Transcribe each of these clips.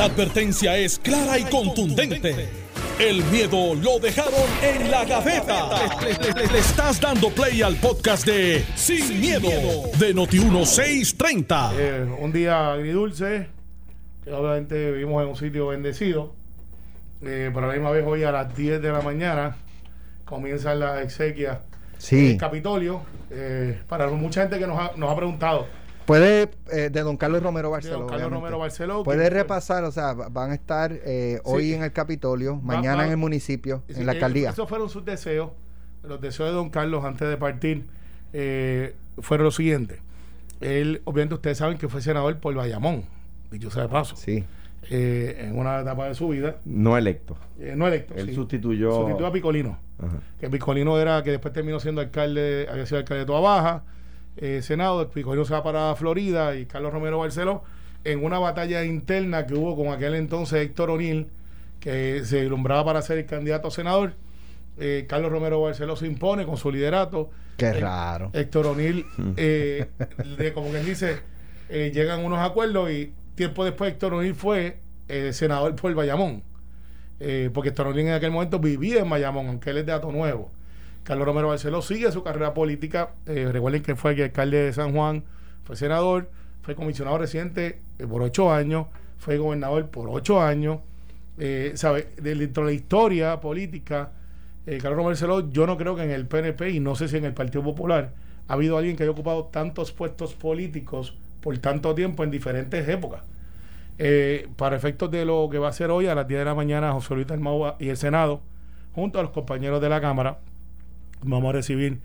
La advertencia es clara y contundente. El miedo lo dejaron en la gaveta. Le, le estás dando play al podcast de Sin, miedo, de Noti1630. Eh, un día agridulce, que obviamente vivimos en un sitio bendecido. Eh, pero a la misma vez hoy a las 10 de la mañana comienzan las exequias Sí. en el Capitolio. Eh, para mucha gente que nos ha, nos ha preguntado, Puede, eh, de don Carlos Romero de Barceló. don Carlos obviamente. Romero Barceló. Puede repasar, o sea, va- van a estar eh, hoy Sí. en el Capitolio, mañana va- en el municipio, Sí, en la eh, alcaldía. Esos fueron sus deseos. Los deseos de don Carlos antes de partir eh, fueron los siguientes. Él, obviamente, ustedes saben que fue senador por Bayamón, dicho sea de paso, Sí. eh, en una etapa de su vida. No electo. Eh, no electo. Él sí. sustituyó. Sustituyó a Picolino. Ajá. Que Picolino era, que después terminó siendo alcalde, había sido alcalde de Toa Baja, eh, Senado. Picolino se va para Florida y Carlos Romero Barceló en una batalla interna que hubo con aquel entonces Héctor O'Neill, que se ilumbraba para ser el candidato a senador. Eh, Carlos Romero Barceló se impone con su liderato. Qué Eh, raro. Héctor O'Neill, eh, de, como quien dice, llegan unos acuerdos y tiempo después Héctor O'Neill fue senador por Bayamón. Porque Héctor O'Neill en aquel momento vivía en Bayamón, aunque él es de Ato Nuevo. Carlos Romero Barceló sigue su carrera política. Eh, recuerden que fue alcalde de San Juan, fue senador, fue comisionado residente eh, por ocho años, fue gobernador por ocho años. Eh, ¿sabe? De- Dentro de la historia política, eh, Carlos Romero Barceló, yo no creo que en el PNP y no sé si en el Partido Popular ha habido alguien que haya ocupado tantos puestos políticos por tanto tiempo en diferentes épocas. Para efectos de lo que va a ser hoy a las 10 de la mañana José Luis Dalmau y el Senado, junto a los compañeros de la Cámara, vamos a recibir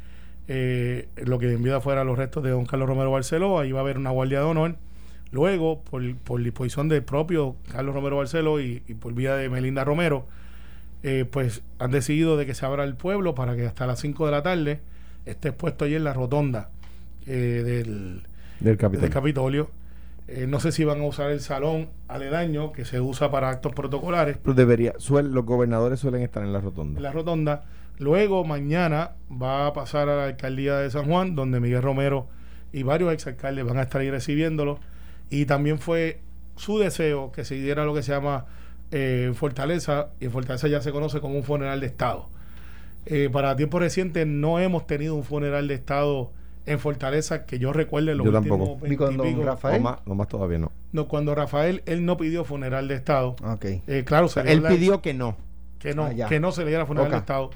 eh, lo que en vida fuera los restos de don Carlos Romero Barceló, ahí va a haber una guardia de honor. Luego, por, por disposición del propio Carlos Romero Barceló y, y por vía de Melinda Romero, eh, pues han decidido de que se abra el pueblo para que hasta las 5 de la tarde esté expuesto allí en la rotonda eh, del, Del capitán. del Capitolio. Eh, no sé si van a usar el salón aledaño que se usa para actos protocolares Pero debería. suel- los gobernadores suelen estar en la rotonda. en la rotonda. Luego mañana va a pasar a la alcaldía de San Juan, donde Miguel Romero y varios exalcaldes van a estar ahí recibiéndolo. Y también fue su deseo que se diera lo que se llama eh, Fortaleza, y en Fortaleza ya se conoce como un funeral de Estado. Eh, para tiempo reciente no hemos tenido un funeral de Estado en Fortaleza que yo recuerde en los Yo últimos tampoco. Ni con don 20 y pico. Rafael. No más, no más todavía no. No, cuando Rafael, él no pidió funeral de Estado. Ok. Eh, claro, O sea, él pidió que no. que no, Ah, que no se le diera funeral de. Estado.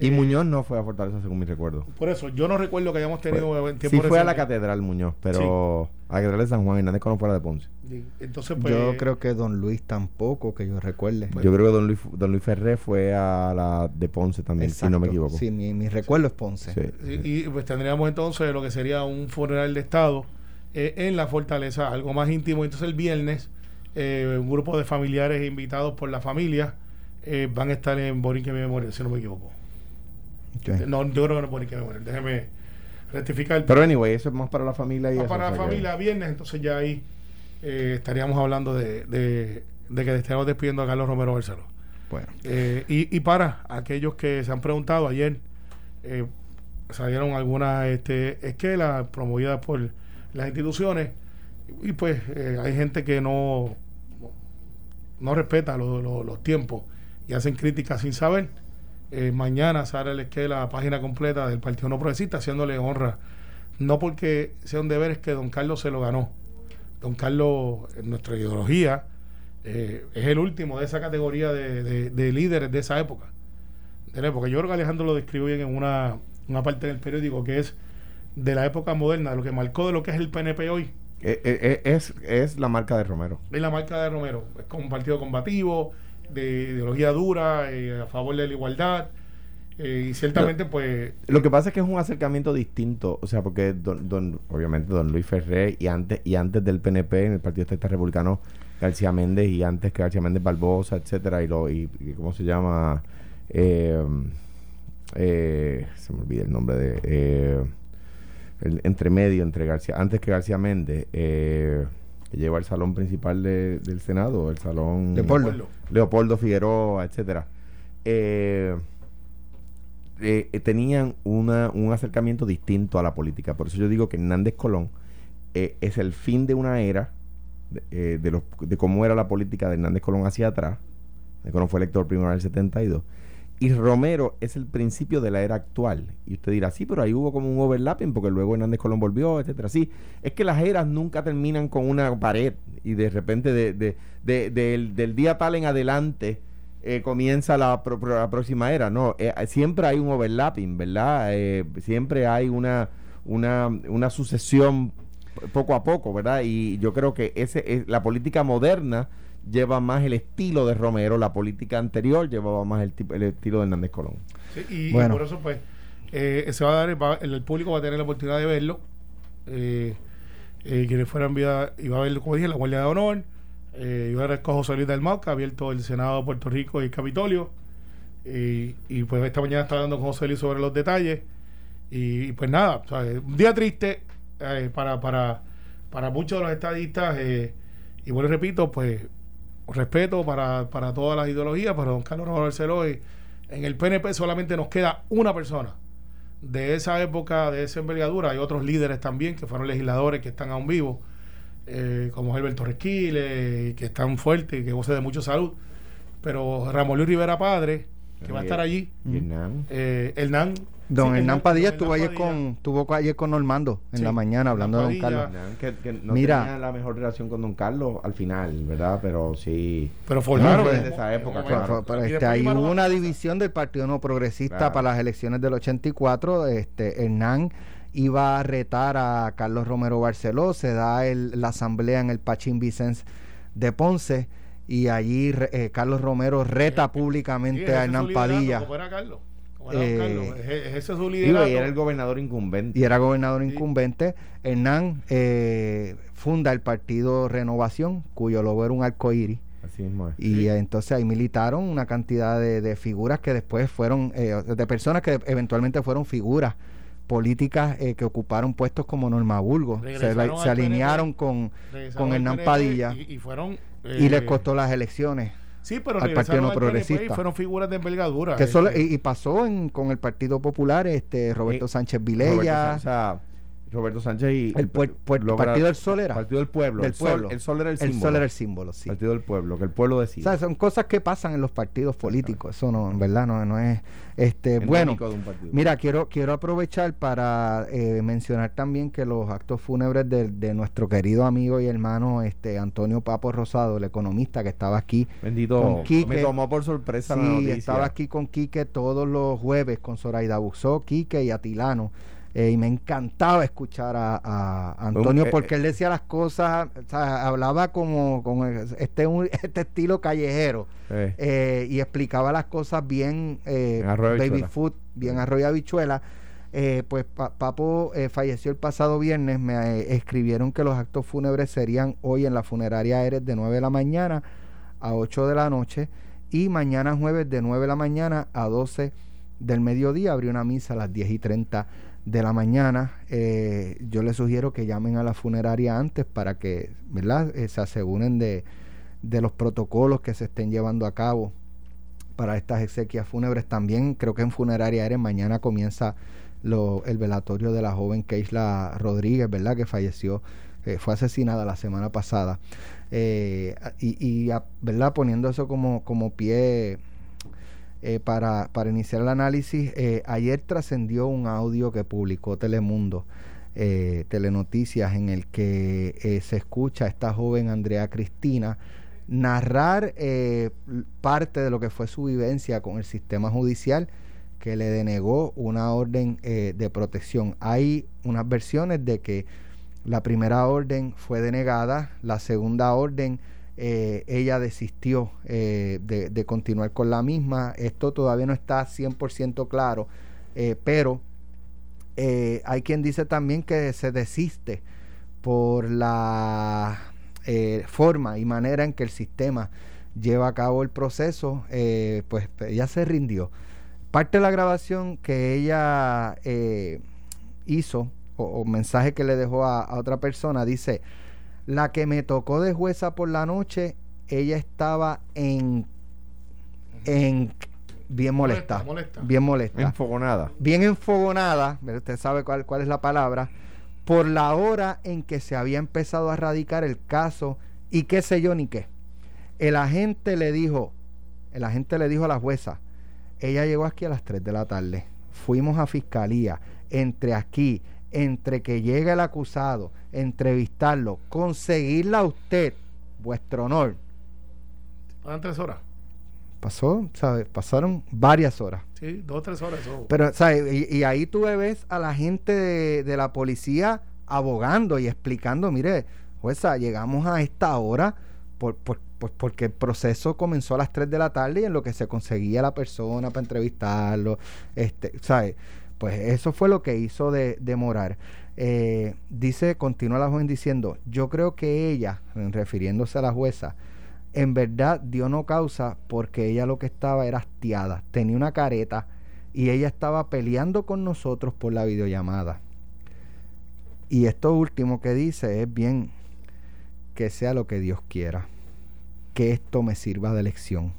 Y Eh, Muñoz no fue a Fortaleza, según mi recuerdo. Por eso, yo no recuerdo que hayamos tenido en tiempo sí fue a la catedral Muñoz, pero a la catedral de San Juan Hernández no fuera de Ponce. Sí, Entonces, pues. yo creo que don Luis tampoco, que yo recuerde. Yo creo que don Luis, don Luis Ferré fue a la de Ponce también, si no me equivoco. Sí, mi, mi recuerdo es Ponce. Sí, Y, pues tendríamos entonces lo que sería un funeral de Estado eh, en la fortaleza, algo más íntimo. Entonces, el viernes, eh, un grupo de familiares invitados por la familia eh, van a estar en Borinque Memorial, si no me equivoco. No, yo creo que no es Borinque Memorial. Déjeme rectificar. Pero anyway, eso es más para la familia y Más eso, para o la sea que- familia viernes, entonces ya ahí eh, estaríamos hablando de, de, de que estemos despidiendo a Carlos Romero Barceló. Bueno. Eh, y, y para aquellos que se han preguntado ayer, eh, salieron algunas este, esquelas promovidas por las instituciones y pues eh, hay gente que no, no respeta lo- lo- los tiempos y hacen críticas sin saber. Eh, mañana sale la esquela, la página completa del Partido No Progresista haciéndole honra, no porque sea un deber, es que don Carlos se lo ganó. Don Carlos, en nuestra ideología, eh, es el último de esa categoría de, de- de líderes de esa época. De la época. Yo creo que Alejandro lo describió bien en una, una parte del periódico que es de la época moderna, de lo que marcó de lo que es el PNP hoy. Eh, eh, es, es la marca de Romero. Es la marca de Romero. Es como un partido combativo, de ideología dura, eh, a favor de la igualdad. eh, y ciertamente, pues, Lo que pasa es que es un acercamiento distinto, o sea, porque don, don- obviamente don Luis Ferré y antes y antes del PNP en el Partido Estadista Republicano García Méndez y antes que García Méndez Barbosa, etcétera, y lo y, y cómo se llama eh, eh, se me olvida el nombre de el entremedio entre García antes que García Méndez eh, que lleva el salón principal de- del Senado, el salón Leopoldo. Leopoldo. Figueroa, etcétera. Eh, eh, eh, tenían una, un acercamiento distinto a la política. Por eso yo digo que Hernández Colón eh, es el fin de una era de, eh, de los- de cómo era la política de Hernández Colón hacia atrás. Hernández Colón fue elector primero en el 72. Y Romero es el principio de la era actual. Y usted dirá, sí, pero ahí hubo como un overlapping porque luego Hernández Colón volvió, etcétera. Sí, es que las eras nunca terminan con una pared y de repente de, de- de- del, del día tal en adelante eh, comienza la, pro- la próxima era. No, eh, siempre hay un overlapping, ¿verdad? Eh, siempre hay una, una, una sucesión poco a poco, ¿verdad? Y yo creo que ese es, la política moderna lleva más el estilo de Romero, la política anterior llevaba más el, tipo- el estilo de Hernández Colón. Sí, y, y Bueno. por eso, pues, eh, se va a dar, va- el, el público va a tener la oportunidad de verlo. Eh, eh, quienes fueran vía, iba a ver, como dije, la Guardia de Honor, eh, iba a ver con José Luis del Mau, que ha abierto el Senado de Puerto Rico y el Capitolio. Y, y, pues esta mañana está hablando con José Luis sobre los detalles. Y, y, pues nada, o sea, un día triste eh, para, para, para muchos de los estadistas. eh, y bueno, repito, pues respeto para, para todas las ideologías, pero don Carlos Romero Barceló, eh, en el PNP solamente nos queda una persona de esa época, de esa envergadura. Hay otros líderes también que fueron legisladores que están aún vivos, eh, como Alberto Resquile, que están fuertes y que gocen de mucha salud. Pero Ramón Luis Rivera Padre, que va a estar allí, Vietnam. eh, Hernán. Don sí, Hernán Padilla estuvo ayer con, estuvo ayer con Normando en Sí, la mañana hablando de don Hernán Carlos. Que, que no Mira. tenía la mejor relación con Don Carlos al final, ¿verdad? Pero sí. Pero formaron. No, en pues, un- de esa época, momento. Pero- pero, este, ahí Iván hubo una división del Partido No Progresista Claro. para las elecciones del 84. Este, Hernán iba a retar a Carlos Romero Barceló. Se da el- la asamblea en el Pachín Vicens de Ponce. Y allí re- eh, Carlos Romero reta Sí, públicamente a Hernán Padilla. Como era Carlos. Era Eh. Ese- es su liderato. y era el gobernador incumbente. y era gobernador Sí. incumbente. Hernán eh, funda el partido Renovación, cuyo logo era un arcoíris. Así mismo es. Y Sí. entonces ahí militaron una cantidad de, de figuras que después fueron, eh, de personas que eventualmente fueron figuras políticas eh, que ocuparon puestos como Norma Burgos. Se, alinearon con... Con Hernán PNP Padilla. Y, y fueron. Y eh, les costó las elecciones. Sí, pero al Partido No al Progresista. Y fueron figuras de envergadura. Que solo, este. y, y pasó en- con el Partido Popular, este Roberto Eh, Sánchez Roberto Vilella, Sánchez, o sea, Roberto Sánchez y el puer- puer- logra- Partido del Sol era. Partido del Pueblo. Del el, sol, pueblo. el Sol era el, el símbolo. Sol era el símbolo, sí. Partido del Pueblo, que el pueblo O decide. sea, son cosas que pasan en los partidos políticos. Eso no, en verdad, no, no es. Este, bueno. Mira, quiero, quiero aprovechar para eh, mencionar también que los actos fúnebres de, de nuestro querido amigo y hermano este Antonio Papo Rosado, el economista que estaba aquí. Bendito. con Quique. me tomó por sorpresa la Sí, noticia. estaba aquí con Quique todos los jueves con Zoraida Buzó, Quique y Atilano. Eh, y me encantaba escuchar a, a Antonio eh, porque él decía las cosas, o sea, hablaba como con este, un- este estilo callejero Eh, eh, y explicaba las cosas bien eh, baby food, bien arroyo habichuela. Eh, pues Pa- Papo eh, falleció el pasado viernes. Me eh, escribieron que los actos fúnebres serían hoy en la funeraria Eres de 9 de la mañana a 8 de la noche y mañana jueves de 9 de la mañana a 12 del mediodía. Habría una misa a las 10 y 30 de la mañana. Eh, yo les sugiero que llamen a la funeraria antes para que ¿verdad? Eh, se aseguren de, de los protocolos que se estén llevando a cabo para estas exequias fúnebres. También creo que en Funeraria Eres mañana comienza lo- el velatorio de la joven Keisla Rodríguez, ¿verdad? Que falleció, eh, fue asesinada la semana pasada. Eh, y, y, a- ¿verdad? Poniendo eso como, como pie eh, para, para iniciar el análisis, eh, ayer trascendió un audio que publicó Telemundo, eh, Telenoticias, en el que eh, se escucha a esta joven Andrea Cristina narrar parte de lo que fue su vivencia con el sistema judicial que le denegó una orden de protección. Hay unas versiones de que la primera orden fue denegada, la segunda orden eh, ella desistió eh, de, continuar con la misma. Esto todavía no está 100% claro, eh, pero hay quien dice también que se desiste por la forma y manera en que el sistema lleva a cabo el proceso, pues ella se rindió. Parte de la grabación que ella hizo, o, mensaje que le dejó a otra persona, dice, la que me tocó de jueza por la noche, ella estaba en, en bien molesta, molesta. bien molesta enfogonada. bien enfogonada, usted sabe cuál, cuál es la palabra, por la hora en que se había empezado a radicar el caso y qué sé yo ni qué. El agente le dijo, el agente le dijo a la jueza, ella llegó aquí a las 3 de la tarde, fuimos a fiscalía, entre aquí, entre que llegue el acusado, entrevistarlo, conseguirla a usted, vuestro honor. Pasan tres horas. Pasó, ¿sabes? Pasaron varias horas. Sí, dos o tres horas. Pero, ¿sabes? Y, y ahí tú ves a la gente de, de la policía abogando y explicando, mire, jueza, llegamos a esta hora por, por- pues porque el proceso comenzó a las 3 de la tarde y en lo que se conseguía la persona para entrevistarlo, este, ¿sabes? Pues eso fue lo que hizo de, demorar. Eh, dice, continúa la joven diciendo, yo creo que ella, refiriéndose a la jueza, en verdad dio no causa porque ella lo que estaba era hastiada, tenía una careta y ella estaba peleando con nosotros por la videollamada. Y esto último que dice es bien que sea lo que Dios quiera, que esto me sirva de lección.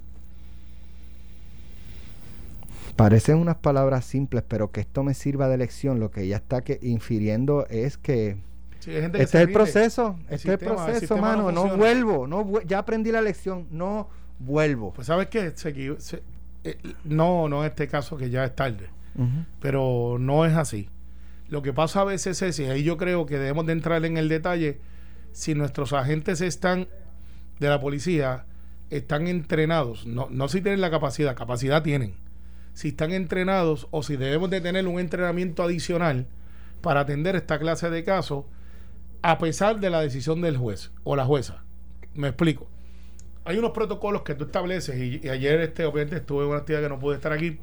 Parecen unas palabras simples, pero que esto me sirva de lección, lo que ella está que infiriendo es que Sí, hay gente que este se es el proceso, El este es el el proceso, sistema mano, no vuelvo, no vu- ya aprendí la lección, no vuelvo. Pues sabes que eh, no, no en este caso que ya es tarde, pero no es así. Lo que pasa a veces es, y ahí yo creo que debemos de entrar en el detalle, si nuestros agentes están de la policía, están entrenados, no, no si tienen la capacidad, capacidad tienen, si están entrenados o si debemos de tener un entrenamiento adicional para atender esta clase de casos, a pesar de la decisión del juez o la jueza. Me explico. Hay unos protocolos que tú estableces y, ayer este obviamente estuve en una actividad que no pude estar aquí,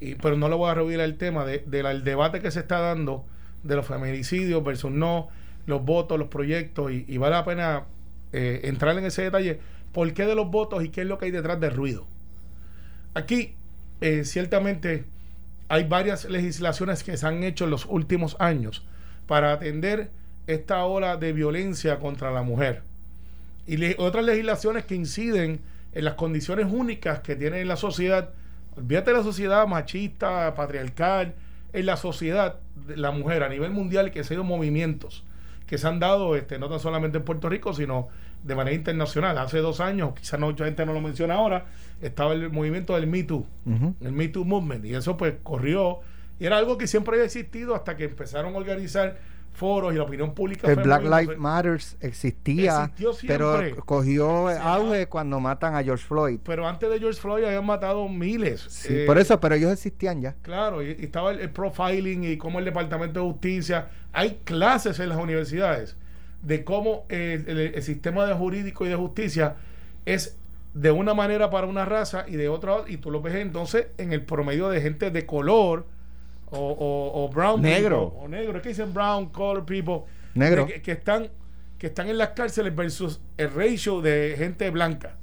y- pero no le voy a revivir el tema de- del debate que se está dando de los feminicidios versus no, los votos, los proyectos, y, y vale la pena eh, entrar en ese detalle. ¿Por qué de los votos y qué es lo que hay detrás del ruido? Aquí, eh, ciertamente, hay varias legislaciones que se han hecho en los últimos años para atender esta ola de violencia contra la mujer. Y otras legislaciones que inciden en las condiciones únicas que tiene la sociedad. Olvídate la sociedad machista, patriarcal, en la sociedad de la mujer a nivel mundial que se han movimientos que se han dado este, no tan solamente en Puerto Rico, sino de manera internacional. Hace dos años, quizás no, mucha gente no lo menciona ahora, estaba el movimiento del Me Too, el Me Too Movement, y eso pues corrió, y era algo que siempre había existido hasta que empezaron a organizar foros y la opinión pública El Black. Lives Matters existía, pero cogió auge cuando matan a George Floyd. Pero antes de George Floyd habían matado miles. Sí, Eh, por eso, pero ellos existían ya. Claro, y, y estaba el, el profiling y cómo el Departamento de Justicia. Hay clases en las universidades de cómo el, el sistema de jurídico y de justicia es de una manera para una raza y de otra, y tú lo ves entonces en el promedio de gente de color o, o- o brown Negro. people, o negro, es que dicen brown color people, Negro. de que, que están que están en las cárceles versus el ratio de gente blanca,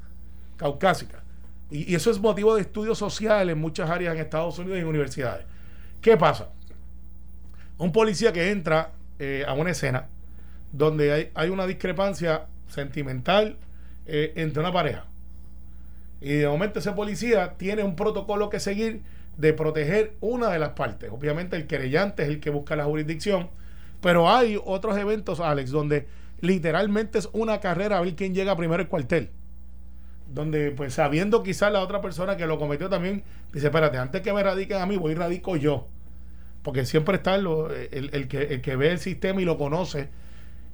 caucásica. Y, y eso es motivo de estudio social en muchas áreas en Estados Unidos y en universidades. ¿Qué pasa? Un policía que entra eh, a una escena donde hay, hay una discrepancia sentimental eh, entre una pareja. Y de momento ese policía tiene un protocolo que seguir de proteger una de las partes. Obviamente el querellante es el que busca la jurisdicción, pero hay otros eventos, Alex, donde literalmente es una carrera a ver quién llega primero al cuartel. Donde, pues sabiendo quizás la otra persona que lo cometió también, dice, espérate, antes que me radiquen a mí, voy y radico yo. Porque siempre está el, el que, el que ve el sistema y lo conoce.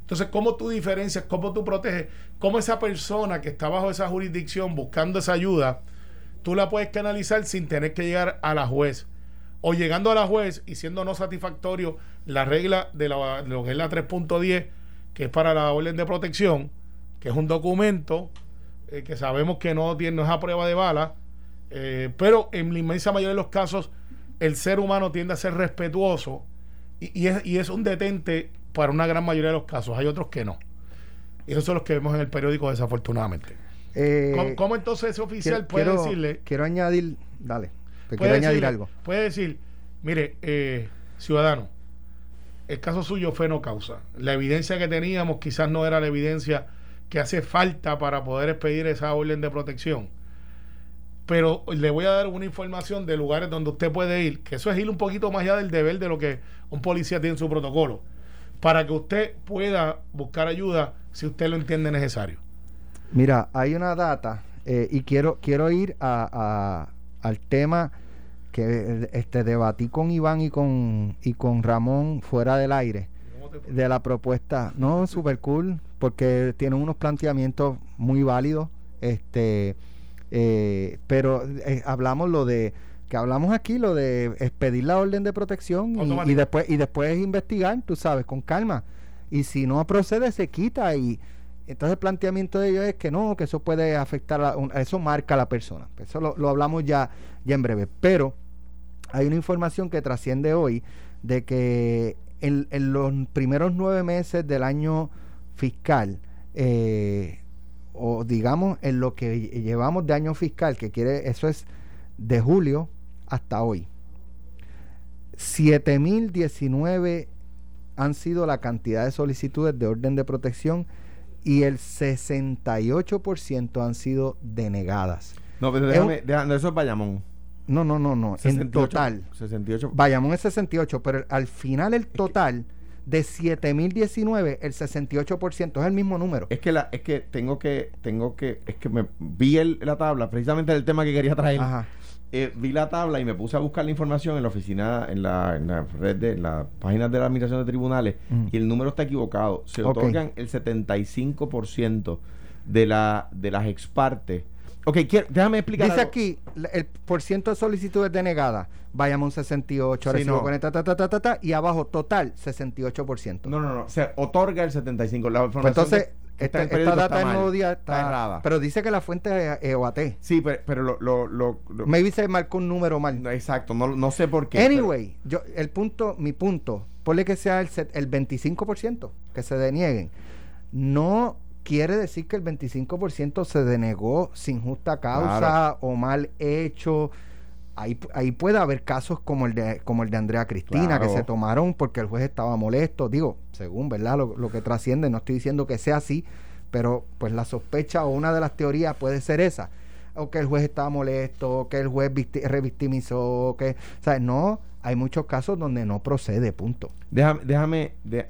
Entonces, ¿cómo tú diferencias, cómo tú proteges, cómo esa persona que está bajo esa jurisdicción buscando esa ayuda, tú la puedes canalizar sin tener que llegar a la juez? O llegando a la juez y siendo no satisfactorio la regla de, la, de lo que es la 3.10, que es para la orden de protección, que es un documento eh, que sabemos que no, tiene, no es a prueba de bala, eh, pero en la inmensa mayoría de los casos el ser humano tiende a ser respetuoso y, es, y es un detente para una gran mayoría de los casos. Hay otros que no. Y esos son los que vemos en el periódico, desafortunadamente. Eh, ¿Cómo, cómo entonces ese oficial quiero, puede quiero- decirle? quiero añadir, dale, te quiero añadir algo. Puede decir, mire, eh, ciudadano, el caso suyo fue no causa. La evidencia que teníamos quizás no era la evidencia que hace falta para poder expedir esa orden de protección. Pero le voy a dar una información de lugares donde usted puede ir, que eso es ir un poquito más allá del deber de lo que un policía tiene en su protocolo, para que usted pueda buscar ayuda si usted lo entiende necesario. Mira, hay una data eh, y quiero, quiero ir a, a- al tema que este, debatí con Iván y con, y con Ramón fuera del aire de la propuesta. No, super cool, porque tienen unos planteamientos muy válidos. Este, eh, pero eh, hablamos lo de que hablamos aquí lo de expedir la orden de protección y, después y después investigar, tú sabes, con calma. Y si no procede se quita y entonces el planteamiento de ellos es que no, que eso puede afectar, a un- eso marca a la persona. Eso lo, lo hablamos ya, ya en breve. Pero hay una información que trasciende hoy de que en, en los primeros nueve meses del año fiscal, eh, o digamos en lo que llevamos de año fiscal, que quiere, eso es de julio hasta hoy, 7.019 han sido la cantidad de solicitudes de orden de protección y el 68% han sido denegadas. No, pero Es déjame, déjame- eso es Bayamón. No, no, no, no. En 68, total. 68. Bayamón es 68, pero al final el total de 7019, el 68% es el mismo número. Es que la, es que tengo que, tengo que, es que me vi el- la tabla, precisamente el tema que quería traer. Ajá. Eh, vi la tabla y me puse a buscar la información en la oficina, en la, en la red de en la página de la administración de tribunales Mm. y el número está equivocado. Se otorgan el 75% de la de las ex partes. Ok, quiero- déjame explicar. Dice algo. aquí el por ciento de solicitudes denegadas. Bayamón 68, Sí, no. 40, ta, ta, ta, y abajo total 68%. No, no, no. Se otorga el 75%. La Pues entonces, esta, esta data está mal, nuevo día está está, errada. Pero dice que la fuente es EOAT. Sí, pero, pero lo, lo, lo- lo- Maybe se marcó un número mal. no, exacto, no, no sé por qué. pero- Anyway, yo, el punto, mi punto, ponle que sea el, el 25% que se denieguen. No quiere decir que el 25% se denegó sin justa causa Claro. o mal hecho. Ahí, ahí puede haber casos como el de como el de Andrea Cristina, que se tomaron porque el juez estaba molesto. Digo, según verdad lo, lo que trasciende, no estoy diciendo que sea así, pero pues la sospecha o una de las teorías puede ser esa. O que el juez estaba molesto, o que el juez revictimizó, o que... O sea, no, hay muchos casos donde no procede, punto. Déjame, déjame, de-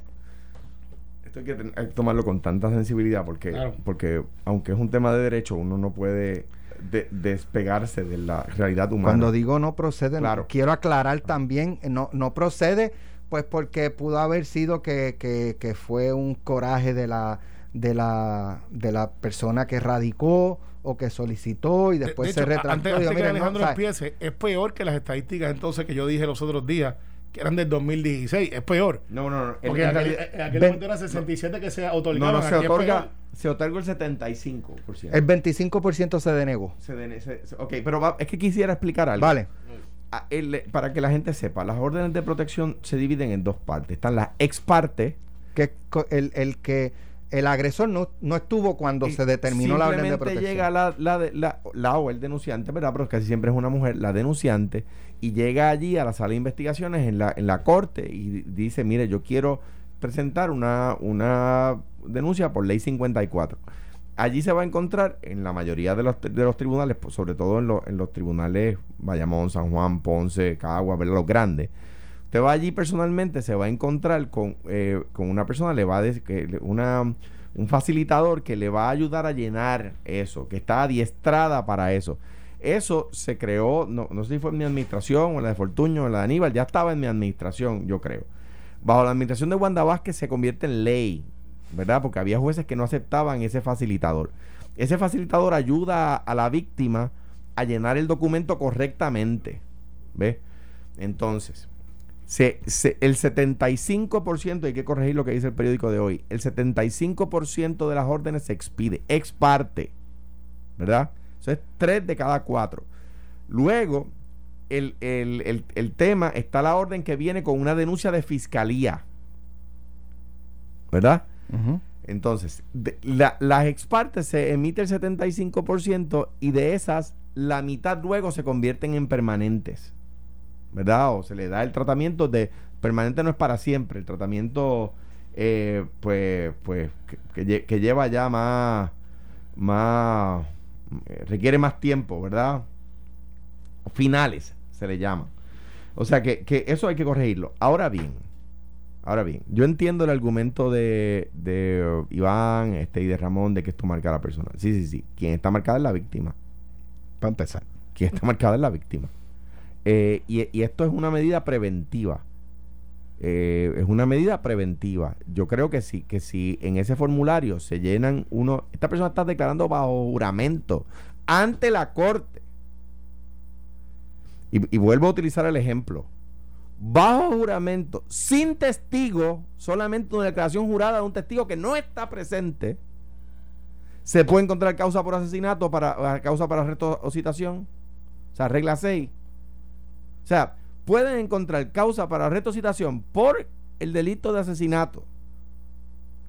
esto hay que, ten- hay que tomarlo con tanta sensibilidad porque, Claro. porque aunque es un tema de derecho, uno no puede de- despegarse de la realidad humana. Cuando digo no procede, no- quiero aclarar también, no, no procede, pues porque pudo haber sido que, que, que fue un coraje de la, de la, de la persona que radicó o que solicitó y De- después de se hecho, retractó. Antes, Digo, antes que "Miren, no, Alejandro ¿sabes? empiece, es peor que las estadísticas entonces que yo dije los otros días, que eran del 2016. Es peor. no, no, no. Porque en aquel, realidad- en aquel ven- momento era 67 que se no, otorgaban. no, se otorga, se otorga el 75%. El 25% se denegó. Se den- se- se- ok, pero va- es que quisiera explicar algo. Vale. El- para que la gente sepa, las órdenes de protección se dividen en dos partes. Están las ex partes, Que el, el que el agresor no, no estuvo cuando Y se determinó la orden de simplemente protección. llega la, la, la, la o el denunciante, ¿verdad? Pero casi siempre es una mujer, la denunciante, y llega allí a la sala de investigaciones en la, en la corte y dice, mire, yo quiero presentar una, una denuncia por ley 54. Allí se va a encontrar en la mayoría de los, de los tribunales, pues, sobre todo en, los- en los tribunales Bayamón, San Juan, Ponce, Cagua, ¿verdad? los grandes. Usted va allí personalmente, se va a encontrar con, eh, con una persona, le va a decir una, un facilitador que le va a ayudar a llenar eso, que está adiestrada para eso. Eso se creó, no, no sé si fue en mi administración o la de Fortuño o la de Aníbal, ya estaba en mi administración, yo creo. Bajo la administración de Wanda Vázquez se convierte en ley, ¿verdad? Porque había jueces que no aceptaban ese facilitador. Ese facilitador ayuda a, la víctima a llenar el documento correctamente, ¿ves? Entonces, se- el 75%, hay que corregir lo que dice el periódico de hoy, el 75% de las órdenes se expide ex parte, ¿verdad? Eso es 3 de cada 4. Luego, el, el- el- el tema está la orden que viene con una denuncia de fiscalía, ¿verdad? Entonces, de- la- las ex partes se emite el 75% y de esas, la mitad luego se convierten en permanentes. ¿Verdad? O se le da el tratamiento de. Permanente no es para siempre. El tratamiento, eh, pues, pues, que, que lleva ya más. Más. Eh, requiere más tiempo, ¿verdad? Finales se le llama. O sea que, que eso hay que corregirlo. Ahora bien, Ahora bien, yo entiendo el argumento de, de uh, Iván este, y de Ramón de que esto marca a la persona. Sí, sí, sí. Quien está marcada es la víctima. Para empezar. Quien está marcada es la víctima. Eh, y, y esto es una medida preventiva. Eh, es una medida preventiva. Yo creo que sí, que si en ese formulario se llenan uno, esta persona está declarando bajo juramento ante la corte. Y, vuelvo a utilizar el ejemplo. Bajo juramento, sin testigo, solamente una declaración jurada de un testigo que no está presente, se puede encontrar causa por asesinato para causa para arresto o citación. O sea, regla 6. O sea, pueden encontrar causa para arresto o citación por el delito de asesinato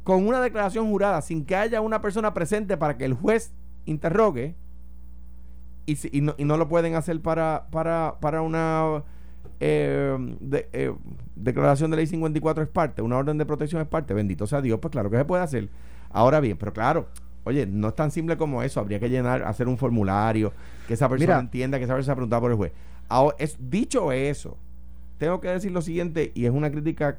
con una declaración jurada sin que haya una persona presente para que el juez interrogue y, si, y, no, y no, lo pueden hacer para, para, para una eh, de, eh, declaración de ley 54 es parte, una orden de protección es parte, bendito sea Dios, pues claro que se puede hacer. Ahora bien, pero claro, oye, no es tan simple como eso, habría que llenar, hacer un formulario, que esa persona Mira, entienda, que esa persona se ha preguntado por el juez. Ahora, es, dicho eso, tengo que decir lo siguiente, y es una crítica.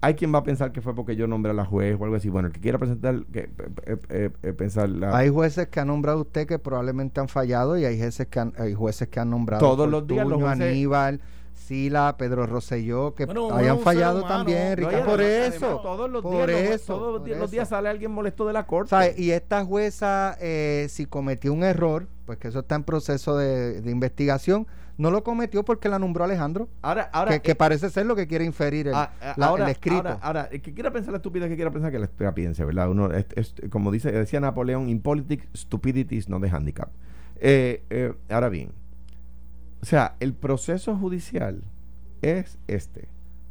Hay quien va a pensar que fue porque yo nombré a la juez o algo así. Bueno, el que quiera presentar, que, eh, eh, eh, pensar la... Hay jueces que han nombrado usted que probablemente han fallado y hay jueces que han, hay jueces que han nombrado todos los días los jueces... Aníbal, Sila, Pedro Rosselló, que bueno, hayan fallado humano, también, Ricardo. No, por eso, todos los por días, eso, todos por los eso. días sale alguien molesto de la corte. ¿Sabe? Y esta jueza, eh, si cometió un error, pues que eso está en proceso de, de, investigación, no lo cometió porque la nombró Alejandro. Ahora, ahora que, que eh, parece ser lo que quiere inferir el, ah, la, ahora, el escrito. Ahora, ahora, el que quiera pensar la estupidez, que quiera pensar que la estupidez piense, ¿verdad? Uno, es, es, como dice, decía Napoleón, in politics, stupidity is not a handicap. Eh, eh, ahora bien, o sea, el proceso judicial es este.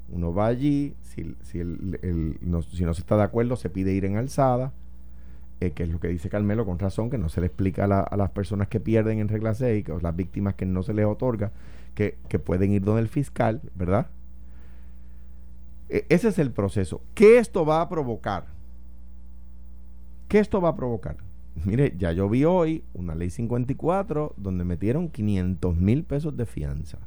Uno va allí, si, si, el, el, no, si no se está de acuerdo, se pide ir en alzada, eh, que es lo que dice Carmelo con razón, que no se le explica a, la, a las personas que pierden en regla 6, que, o las víctimas que no se les otorga, que, pueden ir donde el fiscal, ¿verdad? E, ese es el proceso. ¿Qué esto va a provocar? ¿Qué esto va a provocar? Mire, ya yo vi hoy una ley 54 donde metieron 500 mil pesos de fianza.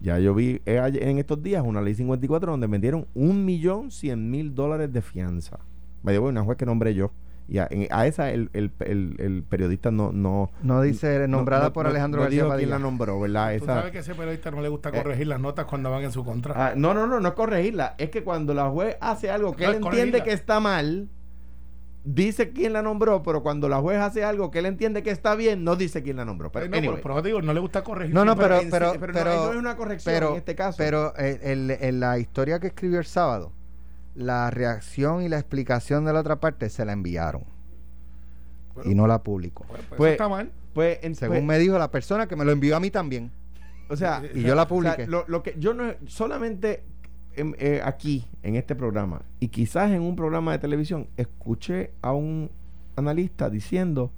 Ya yo vi en estos días una ley 54 donde metieron un millón cien mil dólares de fianza. Me dio una juez que nombré yo. Y a, a esa el, el, el, el, periodista no no no dice nombrada no, por Alejandro no, García dijo quién la nombró, ¿verdad? Tú esa, sabes que a ese periodista no le gusta corregir eh, las notas cuando van en su contra. Ah, no, no, no, no es corregirla. Es que cuando la juez hace algo que él entiende que está mal, dice quién la nombró, pero cuando la juez hace algo que él entiende que está bien, no dice quién la nombró. Pero, no, anyway. pero, pero, digo, no le gusta corregir. No, no, pero, pero, pero, pero, no, no, es una corrección pero, en este caso. Pero en, en la historia que escribió el sábado, la reacción y la explicación de la otra parte se la enviaron. Bueno, y no la publicó. Pues, pues, pues está mal. Pues, en, según me dijo la persona que me lo envió a mí también. O sea, y yo la publiqué. O sea, lo, lo, que yo no solamente en, eh, aquí en este programa y quizás en un programa de televisión escuché a un analista diciendo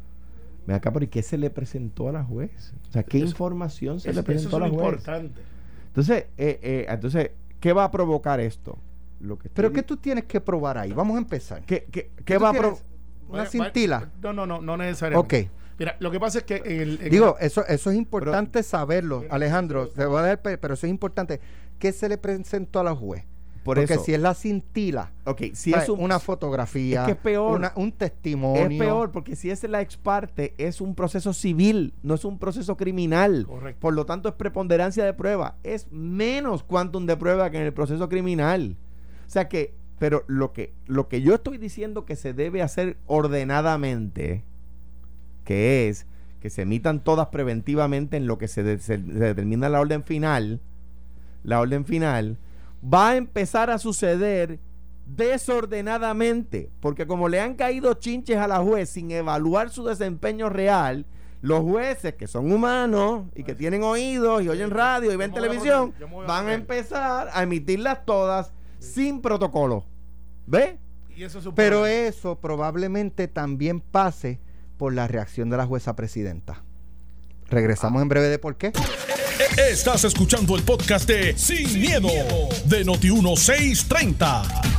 me acá por qué se le presentó a la juez o sea qué eso, información se eso, le presentó a la juez importante. entonces eh, eh, entonces qué va a provocar esto lo que pero qué tú tienes que probar ahí vamos a empezar qué, qué, qué va a provocar una cintila no no no no necesariamente ok Mira, lo que pasa es que el, el digo eso eso es importante pero, saberlo Alejandro te voy a dar pero eso es importante qué se le presentó a la juez por Porque eso. si es la cintila, okay, si es un, una fotografía, es que es peor, una, un testimonio. Es peor, porque si es la ex parte, es un proceso civil, no es un proceso criminal. Correcto. Por lo tanto, es preponderancia de prueba. Es menos quantum de prueba que en el proceso criminal. O sea que, pero lo que, lo que yo estoy diciendo que se debe hacer ordenadamente, que es que se emitan todas preventivamente en lo que se, de, se, se determina la orden final, la orden final va a empezar a suceder desordenadamente, porque como le han caído chinches a la juez sin evaluar su desempeño real, los jueces que son humanos y que tienen oídos y oyen radio y ven televisión, van a empezar a emitirlas todas sin protocolo. ¿Ve? Y eso Pero eso probablemente también pase por la reacción de la jueza presidenta. Regresamos ah. en breve de por qué. Estás escuchando el podcast de Sin, miedo, de Noti1630.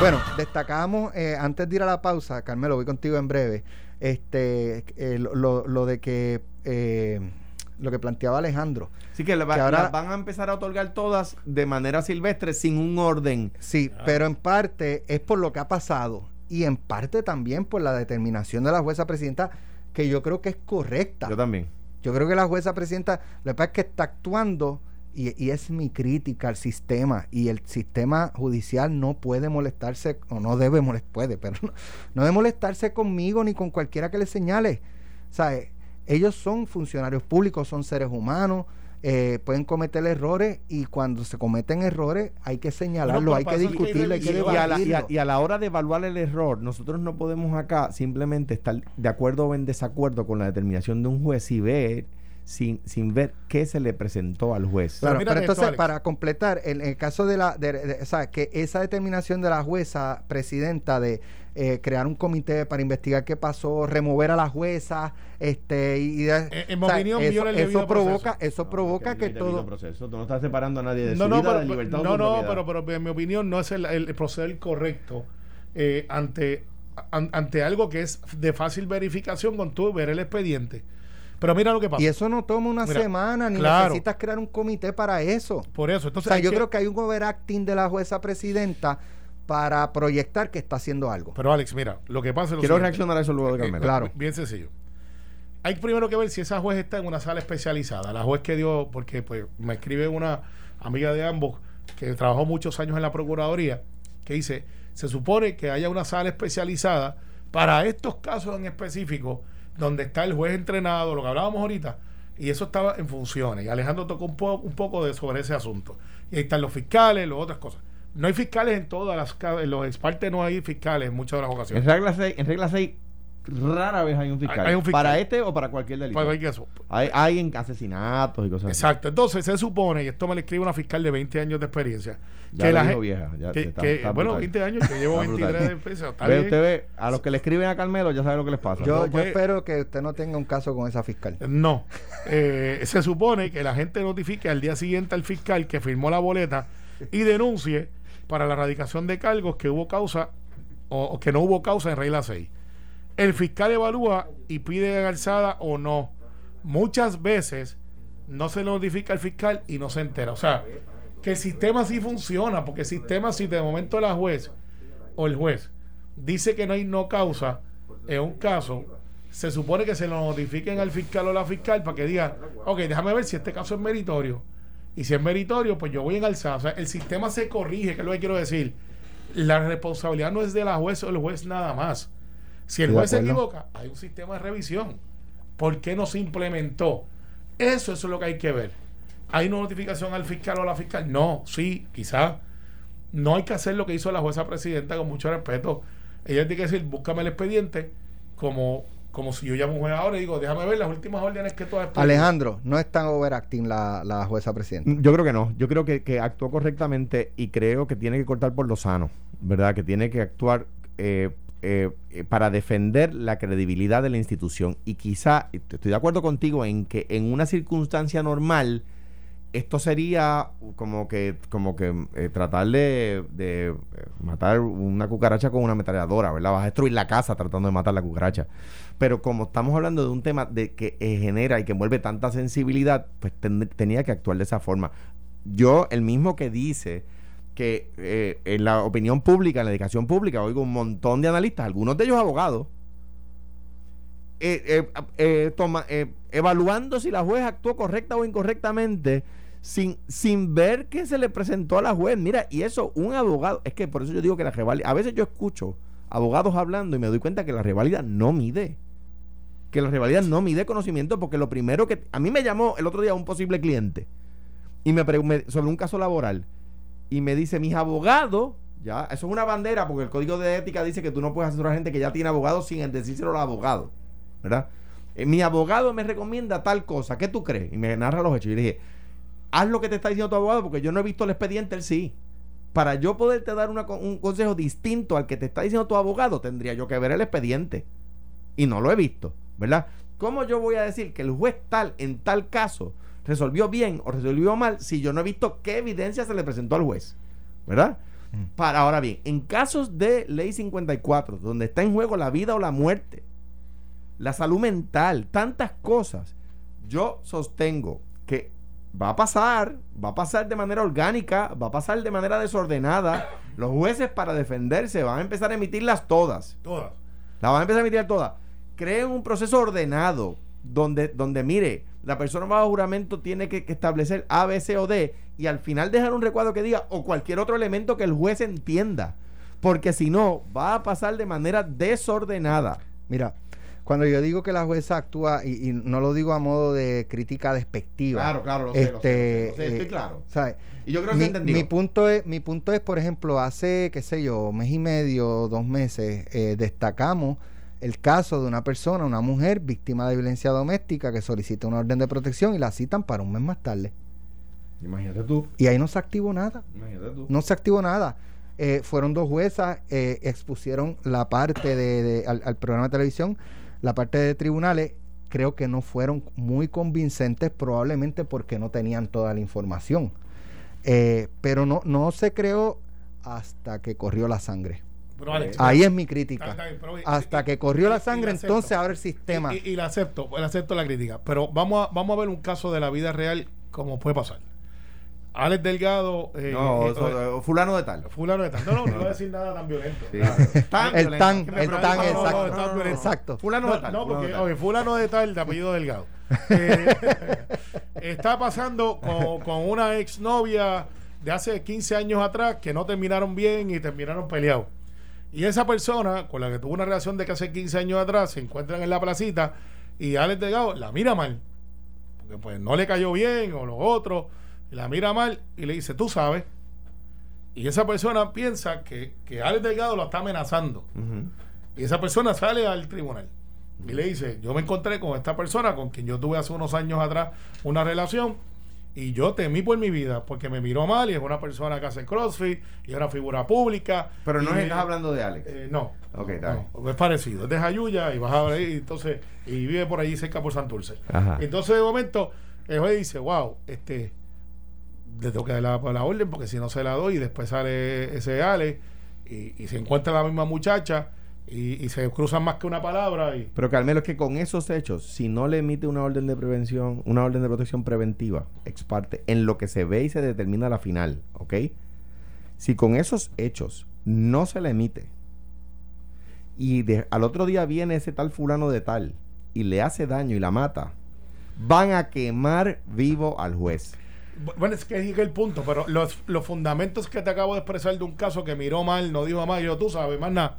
Bueno, destacamos eh, antes de ir a la pausa, Carmelo, voy contigo en breve. Este, eh, lo, lo, de que eh, lo que planteaba Alejandro. Sí, que, la- Que ahora- las van a empezar a otorgar todas de manera silvestre sin un orden. Sí, pero en parte es por lo que ha pasado y en parte también por la determinación de la jueza presidenta que yo creo que es correcta. Yo también. Yo creo que la jueza presidenta, lo que pasa es que está actuando y, y es mi crítica al sistema y el sistema judicial no puede molestarse o no debe molestar, puede, pero no, no debe molestarse conmigo ni con cualquiera que le señale. Eh, ellos son funcionarios públicos, son seres humanos, eh, pueden cometer errores y cuando se cometen errores hay que señalarlo, hay que discutirlo, hay que. Y a, la, y, a, debatirlo. y a la hora de evaluar el error, nosotros no podemos acá simplemente estar de acuerdo o en desacuerdo con la determinación de un juez y ver, sin, sin ver qué se le presentó al juez. Claro, pero entonces, para completar, en el caso de la, de- de- o sea, que esa determinación de la jueza presidenta de eh, crear un comité para investigar qué pasó, remover a la jueza, este, y, de- En- o sea, opinión, eso, viola el eso debido provoca, proceso. eso provoca que todo, proceso. Tú no estás separando a nadie de no, su no, vida, pero, de libertad no, no, pero, pero en mi opinión no es el, el proceder correcto eh, ante, an- ante algo que es de fácil verificación con tú ver el expediente. Pero mira lo que pasa. y eso no toma una Mira, semana, ni claro. necesitas crear un comité para eso. Por eso, O entonces sea, yo que- creo que hay un overacting de la jueza presidenta para proyectar que está haciendo algo. Pero Alex, mira, lo que pasa es lo Quiero siguiente. reaccionar a eso luego de Eh, Carmelo. claro. Bien sencillo. Hay primero que ver si esa juez está en una sala especializada. La juez que dio, porque pues me escribe una amiga de ambos que trabajó muchos años en la Procuraduría, que dice, se supone que haya una sala especializada para estos casos en específico, donde está el juez entrenado, lo que hablábamos ahorita, y eso estaba en funciones. Y Alejandro tocó un, po- un poco de sobre ese asunto. Y ahí están los fiscales, las otras cosas. No hay fiscales en todas las en los partes no hay fiscales en muchas de las En ocasiones. regla 6, en regla 6 rara vez hay un fiscal. Hay un fiscal. Para este o para cualquier delito. Pues hay que eso. Hay, hay en asesinatos y cosas así. Exacto. Entonces se supone, y esto me lo escribe una fiscal de 20 años de experiencia, Ya que la dijo vieja. ya que- está- que- está bueno, brutal. 20 años, yo llevo Está brutal. 23 de experiencia. Usted ve, a los que le escriben a Carmelo ya sabe lo que les pasa. Yo, no, yo pues- espero que usted no tenga un caso con esa fiscal. No. Eh, se supone que la gente notifique al día siguiente al fiscal que firmó la boleta y denuncie para la erradicación de cargos que hubo causa o, que no hubo causa en regla 6. El fiscal evalúa y pide alzada o no. Muchas veces no se le notifica al fiscal y no se entera. O sea, que el sistema sí funciona, porque el sistema si de momento la juez o el juez dice que no hay no causa en un caso, se supone que se lo notifiquen al fiscal o la fiscal para que diga, ok, déjame ver si este caso es meritorio. Y si es meritorio, pues yo voy en alzada. O sea, el sistema se corrige, que es lo que quiero decir. La responsabilidad no es de la juez o el juez nada más. Si el juez se equivoca, hay un sistema de revisión. ¿Por qué no se implementó? Eso, eso es lo que hay que ver. ¿Hay una notificación al fiscal o a la fiscal? No, sí, quizás. No hay que hacer lo que hizo la jueza presidenta con mucho respeto. Ella tiene que decir, búscame el expediente como, como si yo llamo a un juez ahora y digo, déjame ver las últimas órdenes que tú has expedido". Alejandro, no es tan overacting la, la jueza presidenta. Yo creo que no. Yo creo que, que actuó correctamente y creo que tiene que cortar por lo sano, ¿verdad? Que tiene que actuar eh, eh, eh, para defender la credibilidad de la institución. Y quizá, estoy de acuerdo contigo en que en una circunstancia normal, esto sería como que, como que eh, tratar de, de, eh, matar una cucaracha con una ametralladora, ¿verdad? Vas a destruir la casa tratando de matar la cucaracha. Pero como estamos hablando de un tema de que eh, genera y que envuelve tanta sensibilidad, pues ten- tenía que actuar de esa forma. Yo, el mismo que dice que en la opinión pública, en la educación pública, oigo un montón de analistas, algunos de ellos abogados, toma, evaluando si la juez actuó correcta o incorrectamente sin, sin ver que se le presentó a la juez. Mira, y eso, un abogado, es que por eso yo digo que la reválida, a veces yo escucho abogados hablando y me doy cuenta que la reválida no mide. Que la reválida no mide conocimiento porque lo primero que... A mí me llamó el otro día un posible cliente y me sobre un caso laboral y me dice, mis abogados, ya, eso es una bandera porque el código de ética dice que tú no puedes asesorar a gente que ya tiene abogados sin decírselo al abogado, ¿verdad? Eh, mi abogado me recomienda tal cosa, ¿qué tú crees? Y me narra los hechos. Y le dije, haz lo que te está diciendo tu abogado porque yo no he visto el expediente, él sí. Para yo poderte dar una un consejo distinto al que te está diciendo tu abogado, tendría yo que ver el expediente. Y no lo he visto, ¿verdad? ¿Cómo yo voy a decir que el juez tal en tal caso resolvió bien o resolvió mal si yo no he visto qué evidencia se le presentó al juez? ¿Verdad? Para ahora bien, en casos de ley 54, donde está en juego la vida o la muerte, la salud mental, tantas cosas, yo sostengo va a pasar, va a pasar de manera orgánica, va a pasar de manera desordenada. Los jueces para defenderse van a empezar a emitirlas todas. Todas. La van a empezar a emitir todas. Creen un proceso ordenado donde, donde mire, la persona bajo juramento tiene que, que establecer A, B, C o D y al final dejar un recuadro que diga o cualquier otro elemento que el juez entienda. Porque si no, va a pasar de manera desordenada. Mira, cuando yo digo que la jueza actúa, y, y no lo digo a modo de crítica despectiva. Claro, claro, lo sé, lo sé, este, lo sé, estoy eh, claro. ¿sabes? Y yo creo que mi, entendió. mi punto es, mi punto es, por ejemplo, hace, qué sé yo, mes y medio, dos meses, eh, destacamos el caso de una persona, una mujer víctima de violencia doméstica que solicita una orden de protección y la citan para un mes más tarde. Imagínate tú. Y ahí no se activó nada. Imagínate tú. No se activó nada. Eh, fueron dos juezas, eh, expusieron la parte de, de- al, al programa de televisión, la parte de tribunales, creo que no fueron muy convincentes, probablemente porque no tenían toda la información. Eh, pero no, no se creó hasta que corrió la sangre. Pero, Alex, Ahí es mi crítica. está bien, pero- Hasta y- que corrió la sangre, acepto. entonces ahora el sistema. Y, y- y la acepto, le acepto la crítica. Pero vamos a, vamos a ver un caso de la vida real como puede pasar. Alex Delgado. eh, No, eh, eso, fulano de tal. Fulano de tal. No, no, no voy a decir nada tan violento. Sí. Tan el violento. tan, el no, no, exacto. Fulano No, de tal. no, fulano porque de tal. fulano de tal, de apellido Delgado. Eh, está pasando con, con una exnovia de hace 15 años atrás que no terminaron bien y terminaron peleados. Y esa persona con la que tuvo una relación de que hace 15 años atrás se encuentran en la placita y Alex Delgado la mira mal. Porque pues no le cayó bien o lo otro. La mira mal y le dice, tú sabes. Y esa persona piensa que, que Alex Delgado lo está amenazando. Y esa persona sale al tribunal y le dice, yo me encontré con esta persona con quien yo tuve hace unos años atrás una relación y yo temí por mi vida porque me miró mal y es una persona que hace CrossFit y es una figura pública. Pero no estás hablando de Alex. eh, no. Ok, está no, es parecido, es de Jayuya y vas a ver ahí, entonces, y vive por allí cerca por Santurce. Ajá. Entonces de momento, el juez dice, wow, este, le tengo que dar la, orden porque si no se la doy y después sale ese Ale y, se encuentra la misma muchacha y, se cruzan más que una palabra y Pero Carmelo, es que con esos hechos, si no le emite una orden de prevención, una orden de protección preventiva, ex parte, en lo que se ve y se determina la final, ¿ok? Si con esos hechos no se le emite y al otro día viene ese tal fulano de tal y le hace daño y la mata, van a quemar vivo al juez. Bueno, es que es el punto, pero los, los fundamentos que te acabo de expresar de un caso que miró mal, no dijo mal, yo tú sabes, más nada,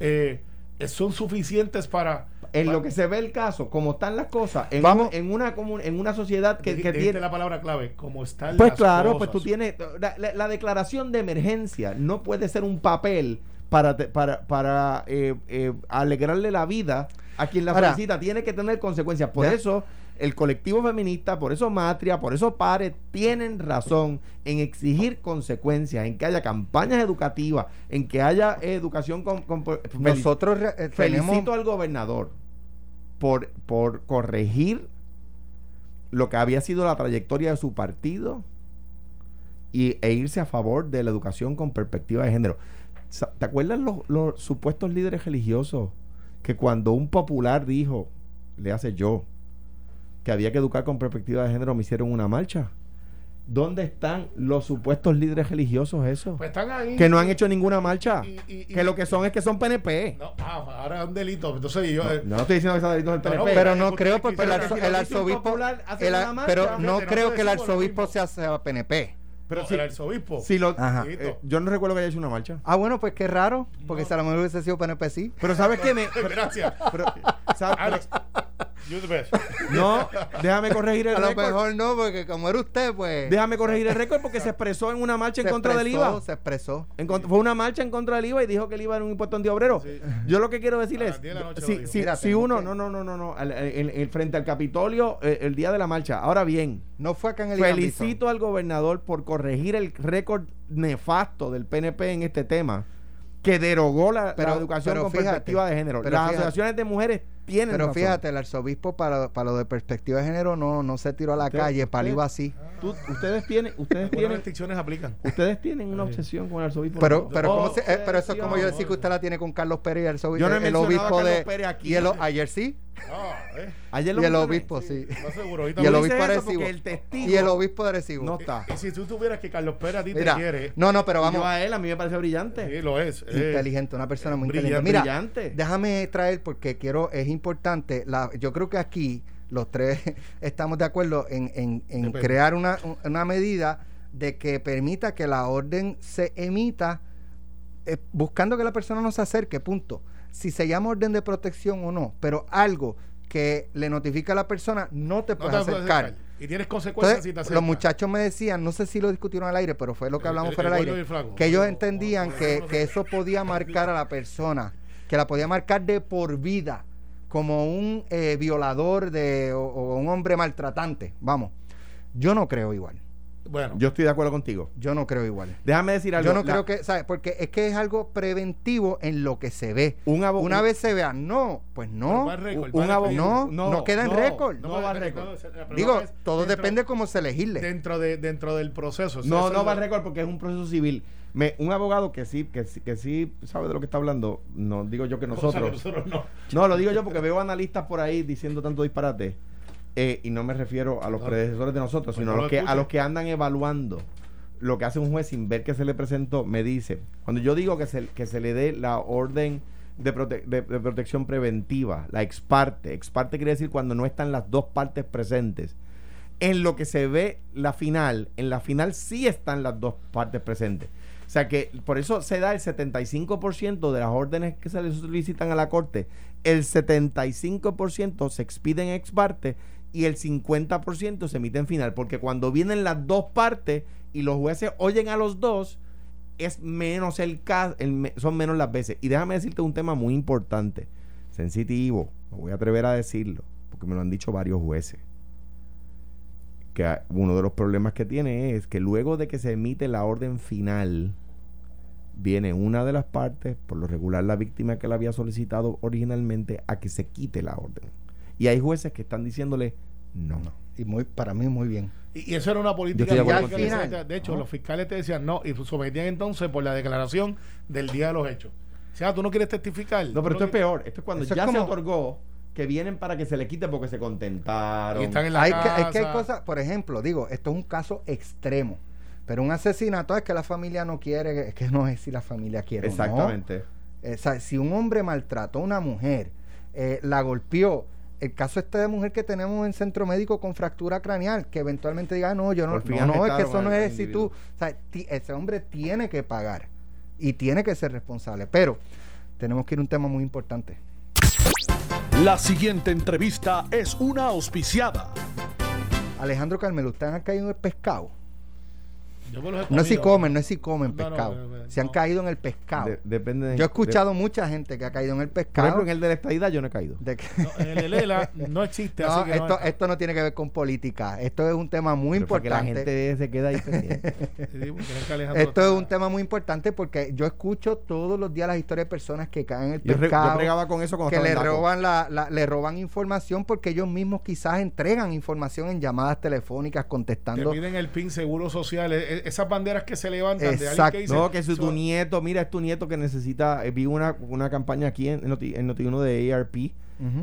eh, son suficientes para... En lo que se ve el caso, como están las cosas, en, Vamos. un- en, una, comun- en una sociedad que, que tiene... la palabra clave, como están Pues las claro, cosas. pues tú tienes. La, la- la declaración de emergencia no puede ser un papel para, te- para, para eh, eh, alegrarle la vida a quien la Ahora, solicita. Tiene que tener consecuencias. Por ya. eso, el colectivo feminista, por eso Matria, por eso Pares, tienen razón en exigir consecuencias, en que haya campañas educativas, en que haya educación con. Nosotros eh, tenemos. Felicito al gobernador por, por corregir lo que había sido la trayectoria de su partido y, e irse a favor de la educación con perspectiva de género. ¿Te acuerdas los, los supuestos líderes religiosos que cuando un popular dijo, le hace yo, que había que educar con perspectiva de género, me hicieron una marcha? ¿Dónde están los supuestos líderes religiosos esos? Pues están ahí. que no han hecho ninguna marcha. Y- y- y- que lo que son es que son PNP. No, ah, ahora es un delito. Entonces yo... No, eh, no estoy diciendo que sea delito del no, PNP. Pero no creo porque el, arzo- arzobispo. el pero no creo que el arzobispo sea, sea PNP. Pero no, si, el arzobispo. si lo, Ajá. eh, yo no recuerdo que haya hecho una marcha. Ah, bueno, pues qué raro. Porque No. si a lo mejor hubiese sido PNP, sí. Pero sabes que me. Gracias. pero, ¿sabes? Alex, you the best. no, déjame corregir el A lo récord. mejor no, porque como era usted, pues. Déjame corregir el récord porque se expresó en una marcha en se contra del IVA. Se expresó. En contra- fue una marcha en contra del IVA y dijo que el IVA era un impuesto antiobrero. Sí. Yo lo que quiero A decirles, las 10 de la noche lo si, si, Mira, si uno, que- no, no, no, no, no, al- el, el- frente al Capitolio, eh, el día de la marcha. Ahora bien, No fue acá en el felicito al gobernador por corregir el récord nefasto del PNP en este tema, que derogó la, la educación pero con fíjate, perspectiva de género. pero Las fíjate. asociaciones de mujeres tienen Pero razón. fíjate, el arzobispo para, para lo de perspectiva de género no, no se tiró a la Usted- calle, para usted- iba así. tú- ustedes tienen, ustedes Algunas tienen, restricciones aplican. ustedes tienen una obsesión con el arzobispo. Pero, pero, ¿cómo se- eh, pero eso es como yo decir que usted la tiene con Carlos Pérez y el, sobi- Yo no he el mencionado a obispo Carlos de. Pérez aquí. Y el, ayer sí. Ah, eh. Ayer lo Y el obispo sí. No seguro. Y el obispo Arecibo. porque el testigo Y el obispo de Arecibo. no está. Y si tú tuvieras que Carlos Pérez a ti Mira, te quiere, no, no, pero vamos. yo a él, a mí me parece brillante. sí, lo es. inteligente, una persona muy brillante, inteligente. Mira, brillante. déjame traer porque quiero, es importante, la, yo creo que aquí los tres estamos de acuerdo en, en- en crear una, una medida de que permita que la orden se emita eh, buscando que la persona no se acerque, punto. Si se llama orden de protección o no, pero algo que le notifica a la persona, no te no puedes te acercar. Y tienes consecuencias Entonces, si te los acercas. muchachos me decían, no sé si lo discutieron al aire, pero fue lo que El- hablamos el- fuera el del gordo y aire, flaco. que ellos O- entendían o- que, o- que eso podía marcar a la persona, que la podía marcar de por vida, como un eh, violador de, o un hombre maltratante. Vamos, yo no creo igual, Bueno, Yo estoy de acuerdo contigo. yo no creo igual. Déjame decir algo. Yo no La- creo que, ¿sabes? Porque es que es algo preventivo en lo que se ve. un abo- Una un- vez se vea, no, pues no, va récord, un va abo- récord. no, no queda en récord. No, va récord. no, la pregunta Digo, todo dentro- depende cómo se legisle. Dentro, de, dentro del proceso. No, no va récord porque es un proceso civil. Me, un abogado que sí, que sí, que sí sabe de lo que está hablando, no digo yo que nosotros. nosotros no. No, lo digo yo porque veo analistas por ahí diciendo tanto disparate. Eh, y no me refiero a los predecesores de nosotros, Pues sino no a lo los, que, a los que andan evaluando lo que hace un juez sin ver que se le presentó. Me dice, cuando yo digo que se, que se le dé la orden de, prote- de- de protección preventiva, la ex parte, ex parte quiere decir cuando no están las dos partes presentes. En lo que se ve la final, en la final sí están las dos partes presentes. O sea que por eso se da el 75% de las órdenes que se le solicitan a la corte. El 75% se expiden ex parte y el 50% se emite en final. Porque cuando vienen las dos partes y los jueces oyen a los dos, es menos el caso, son menos las veces. Y déjame decirte un tema muy importante, sensitivo, me voy a atrever a decirlo, porque me lo han dicho varios jueces. Que uno de los problemas que tiene es que luego de que se emite la orden final, viene una de las partes, por lo regular la víctima que la había solicitado originalmente, a que se quite la orden. Y hay jueces que están diciéndole no. No, y muy, para mí muy bien. Y y eso era una política de se. De hecho, los fiscales te decían no y sometían entonces por la declaración del día de los hechos. O sea, tú no quieres testificar. No, pero esto es peor. Esto es cuando Eso es ya se como- otorgó que vienen para que se le quite porque se contentaron. Y están en la Hay que, casa. es que hay cosas, por ejemplo, digo, esto es un caso extremo, pero un asesinato es que la familia no quiere, es que no es si la familia quiere o no. Exactamente. O sea, si un hombre maltrató a una mujer, eh, la golpeó, el caso este de mujer que tenemos en centro médico con fractura craneal, que eventualmente diga, "Ah, no, yo no, no, no, es que eso no es si tú, o sea, ti- ese hombre tiene que pagar y tiene que ser responsable, pero tenemos que ir a un tema muy importante. La siguiente entrevista es una auspiciada. Alejandro Carmelo, ¿ustedes han caído en el pescado? Yo me los he No es si comen, no es si comen No, no, pescado. no, no, Se han no. caído en el pescado. De- depende de- Yo he escuchado de- mucha gente que ha caído en el por pescado. ejemplo, en el de la estadidad yo no he caído. de que- No, en el no existe, No, así que esto, esto no tiene que ver con política. Esto es un tema muy Pero para que importante. la gente se queda ahí pendiente. Esto es un tema muy importante porque yo escucho todos los días las historias de personas que caen en el Yo, re- yo pescado, bregaba con eso cuando que le roban la, la- le roban información porque ellos mismos quizás entregan información en llamadas telefónicas Te contestando. piden el PIN seguro social, e- e- esas banderas que se levantan de alguien Exacto. que dice, No, que si tu "So- nieto, mira, es tu nieto que necesita. eh, vi una, una campaña aquí en, en Noti, en Noti1 de ARP,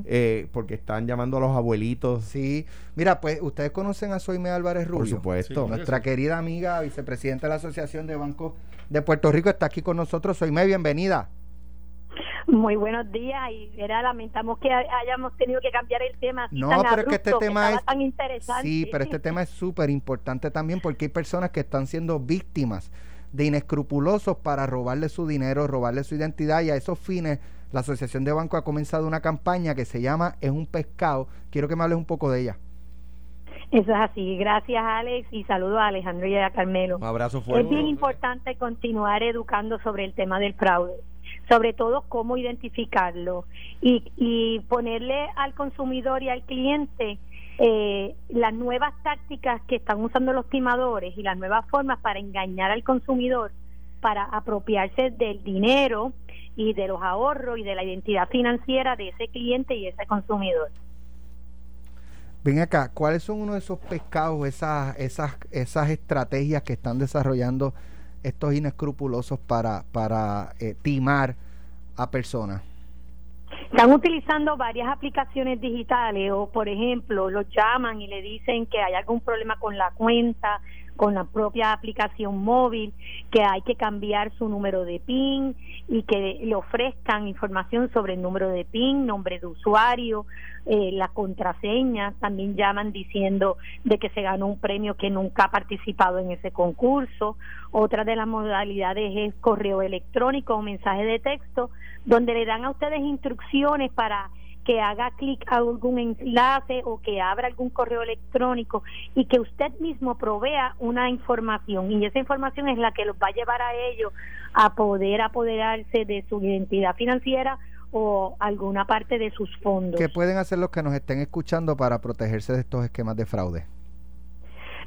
eh, porque están llamando a los abuelitos. Sí, mira, pues ustedes conocen a Soime Álvarez Rubio. por supuesto. Sí, Nuestra querida amiga, vicepresidenta de la Asociación de Bancos de Puerto Rico, está aquí con nosotros. Soime, bienvenida. Muy buenos días y era lamentamos que hayamos tenido que cambiar el tema así No, tan pero es que este tema es- tan interesante. Sí, pero este tema es súper importante también porque hay personas que están siendo víctimas de inescrupulosos para robarle su dinero, robarle su identidad y a esos fines la Asociación de Bancos ha comenzado una campaña que se llama Es un pescado. Quiero que me hables un poco de ella. Eso es así. Gracias Alex y saludo a Alejandro y a Carmelo. Un abrazo Es fuerte. bien importante continuar educando sobre el tema del fraude, sobre todo cómo identificarlo y, y ponerle al consumidor y al cliente eh, las nuevas tácticas que están usando los timadores y las nuevas formas para engañar al consumidor para apropiarse del dinero y de los ahorros y de la identidad financiera de ese cliente y ese consumidor. Ven acá, ¿cuáles son uno de esos pescados, esas, esas, esas estrategias que están desarrollando estos inescrupulosos para, para eh, timar a personas? Están utilizando varias aplicaciones digitales o, por ejemplo, los llaman y le dicen que hay algún problema con la cuenta, con la propia aplicación móvil, que hay que cambiar su número de PIN y que le ofrezcan información sobre el número de PIN, nombre de usuario, eh, la contraseña. También llaman diciendo de que se ganó un premio que nunca ha participado en ese concurso. Otra de las modalidades es correo electrónico o mensaje de texto, donde le dan a ustedes instrucciones para que haga clic a algún enlace o que abra algún correo electrónico y que usted mismo provea una información y esa información es la que los va a llevar a ellos a poder apoderarse de su identidad financiera o alguna parte de sus fondos. ¿Qué pueden hacer los que nos estén escuchando para protegerse de estos esquemas de fraude?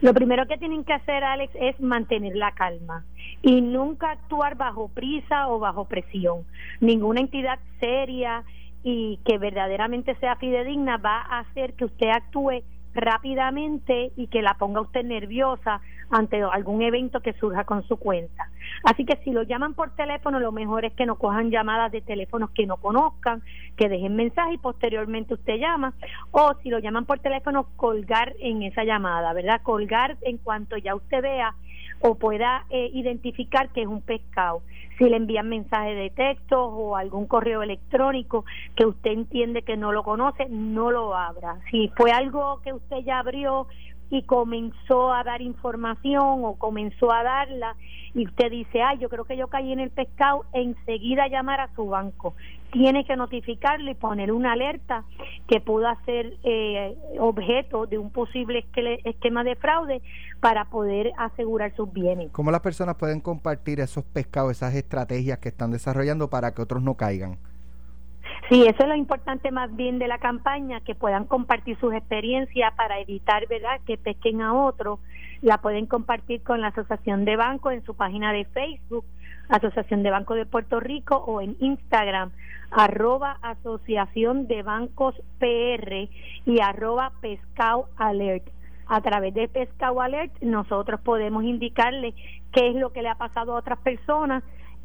Lo primero que tienen que hacer, Alex, es mantener la calma y nunca actuar bajo prisa o bajo presión. Ninguna entidad seria y que verdaderamente sea fidedigna va a hacer que usted actúe rápidamente y que la ponga usted nerviosa ante algún evento que surja con su cuenta. Así que si lo llaman por teléfono, lo mejor es que no cojan llamadas de teléfonos que no conozcan, que dejen mensaje y posteriormente usted llama, o si lo llaman por teléfono, colgar en esa llamada, ¿verdad? Colgar en cuanto ya usted vea o pueda eh, identificar que es un pescado. Si le envían mensaje de texto o algún correo electrónico que usted entiende que no lo conoce, no lo abra. Si fue algo que usted ya abrió y comenzó a dar información o comenzó a darla y usted dice, ay, yo creo que yo caí en el pescado, enseguida llamar a su banco. Tiene que notificarle y poner una alerta que pueda ser eh, objeto de un posible esquema de fraude para poder asegurar sus bienes. ¿Cómo las personas pueden compartir esos pescados, esas estrategias que están desarrollando para que otros no caigan? Sí, eso es lo importante más bien de la campaña, que puedan compartir sus experiencias para evitar, ¿verdad?, que pesquen a otros. La pueden compartir con la Asociación de Bancos en su página de Facebook, Asociación de Bancos de Puerto Rico, o en Instagram, arroba Asociación de Bancos PR y arroba Pescao Alert. A través de Pescao Alert nosotros podemos indicarle qué es lo que le ha pasado a otras personas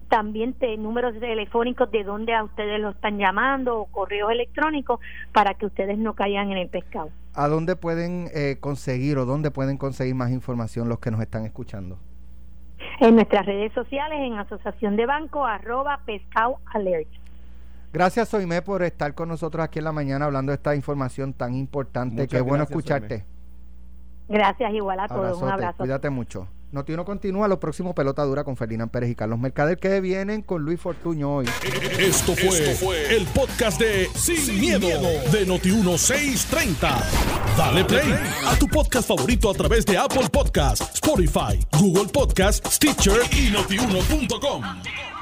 también de números telefónicos de dónde a ustedes lo están llamando o correos electrónicos para que ustedes no caigan en el pescado. ¿A dónde pueden eh, conseguir o dónde pueden conseguir más información los que nos están escuchando? En nuestras redes sociales, en Asociación de Banco, arroba pescado alert. Gracias, Soime, por estar con nosotros aquí en la mañana hablando de esta información tan importante. Qué bueno escucharte. Gracias, igual a todos. Un abrazo. Cuídate mucho. Notiuno continúa, los próximos pelota dura con Ferdinand Pérez y Carlos Mercader que vienen con Luis Fortuño hoy. Esto fue, el podcast de Sin, miedo, de Noti 630. Dale play a tu podcast favorito a través de Apple Podcasts, Spotify, Google Podcasts, Stitcher y notiuno.com.